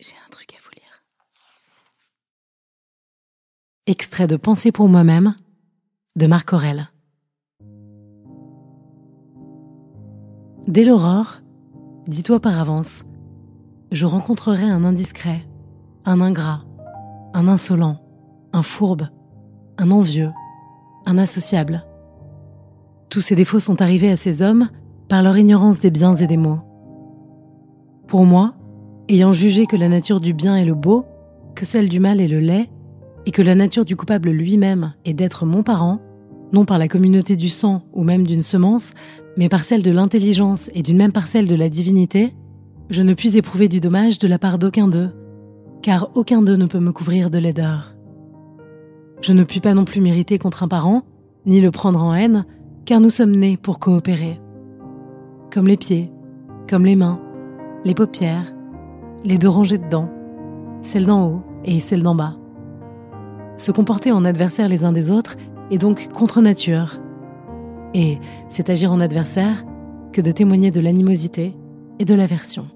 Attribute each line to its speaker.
Speaker 1: J'ai un truc à vous lire.
Speaker 2: Extrait de Pensée pour moi-même de Marc Aurel. Dès l'aurore, dis-toi par avance, je rencontrerai un indiscret, un ingrat, un insolent, un fourbe, un envieux, un associable. Tous ces défauts sont arrivés à ces hommes par leur ignorance des biens et des maux. Pour moi, ayant jugé que la nature du bien est le beau, que celle du mal est le laid, et que la nature du coupable lui-même est d'être mon parent, non par la communauté du sang ou même d'une semence, mais par celle de l'intelligence et d'une même parcelle de la divinité, je ne puis éprouver du dommage de la part d'aucun d'eux, car aucun d'eux ne peut me couvrir de laideur. Je ne puis pas non plus m'irriter contre un parent, ni le prendre en haine, car nous sommes nés pour coopérer. Comme les pieds, comme les mains, les paupières, les deux rangées de dents, celles d'en haut et celles d'en bas. Se comporter en adversaires les uns des autres est donc contre nature. Et c'est agir en adversaire que de témoigner de l'animosité et de l'aversion.